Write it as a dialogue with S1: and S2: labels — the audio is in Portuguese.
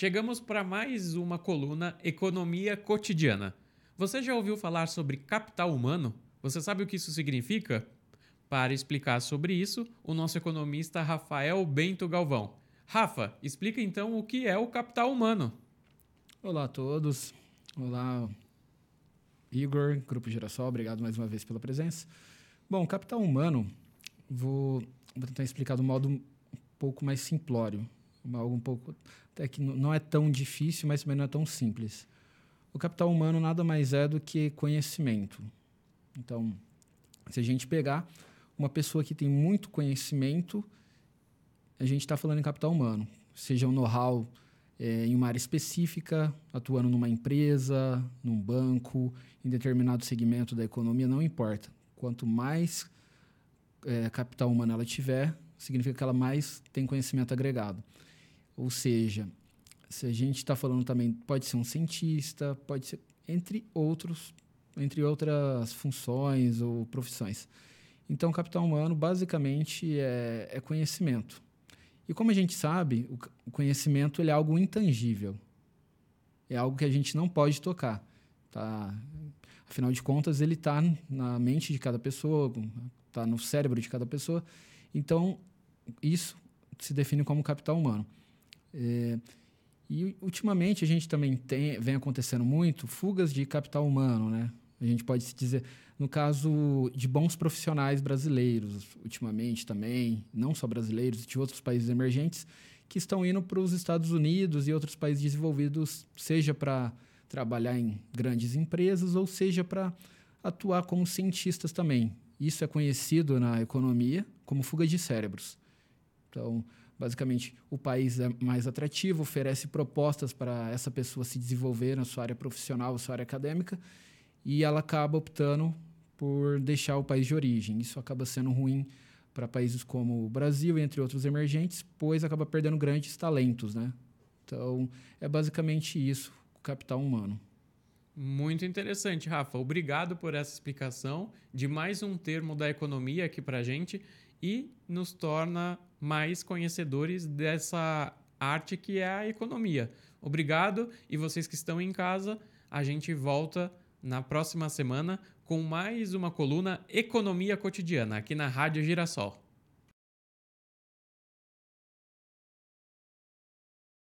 S1: Chegamos para mais uma coluna Economia Cotidiana. Você já ouviu falar sobre capital humano? Você sabe o que isso significa? Para explicar sobre isso, o nosso economista Rafael Bento Galvão. Rafa, explica então o que é o capital humano.
S2: Olá a todos. Olá, Igor, Grupo Girassol, obrigado mais uma vez pela presença. Bom, capital humano, vou, vou tentar explicar de um modo um pouco mais simplório, algo um pouco até que não é tão difícil, mas também não é tão simples. O capital humano nada mais é do que conhecimento. Então, se a gente pegar uma pessoa que tem muito conhecimento, a gente está falando em capital humano, seja um know-how é, em uma área específica, atuando numa empresa, num banco, em determinado segmento da economia, não importa. Quanto mais é, capital humano ela tiver, significa que ela mais tem conhecimento agregado. Ou seja, se a gente está falando também, pode ser um cientista, pode ser entre outros, entre outras funções ou profissões. Então, capital humano basicamente é, é conhecimento. E como a gente sabe, o, conhecimento é algo intangível. É algo que a gente não pode tocar. Tá? Afinal de contas, ele está na mente de cada pessoa, está no cérebro de cada pessoa. Então, isso se define como capital humano. É, e ultimamente a gente também tem, vem acontecendo muito fugas de capital humano, né? A gente pode se dizer, no caso de bons profissionais brasileiros, ultimamente também, não só brasileiros, de outros países emergentes, que estão indo para os Estados Unidos e outros países desenvolvidos, seja para trabalhar em grandes empresas ou seja para atuar como cientistas também. Isso é conhecido na economia como fuga de cérebros. Então, basicamente, o país é mais atrativo, oferece propostas para essa pessoa se desenvolver na sua área profissional, na sua área acadêmica, e ela acaba optando por deixar o país de origem. Isso acaba sendo ruim para países como o Brasil, entre outros emergentes, pois acaba perdendo grandes talentos, né? Então, é basicamente isso, o capital humano.
S1: Muito interessante, Rafa. Obrigado por essa explicação de mais um termo da economia aqui para gente e nos torna mais conhecedores dessa arte que é a economia. Obrigado e vocês que estão em casa, a gente volta na próxima semana com mais uma coluna Economia Cotidiana aqui na Rádio Girassol.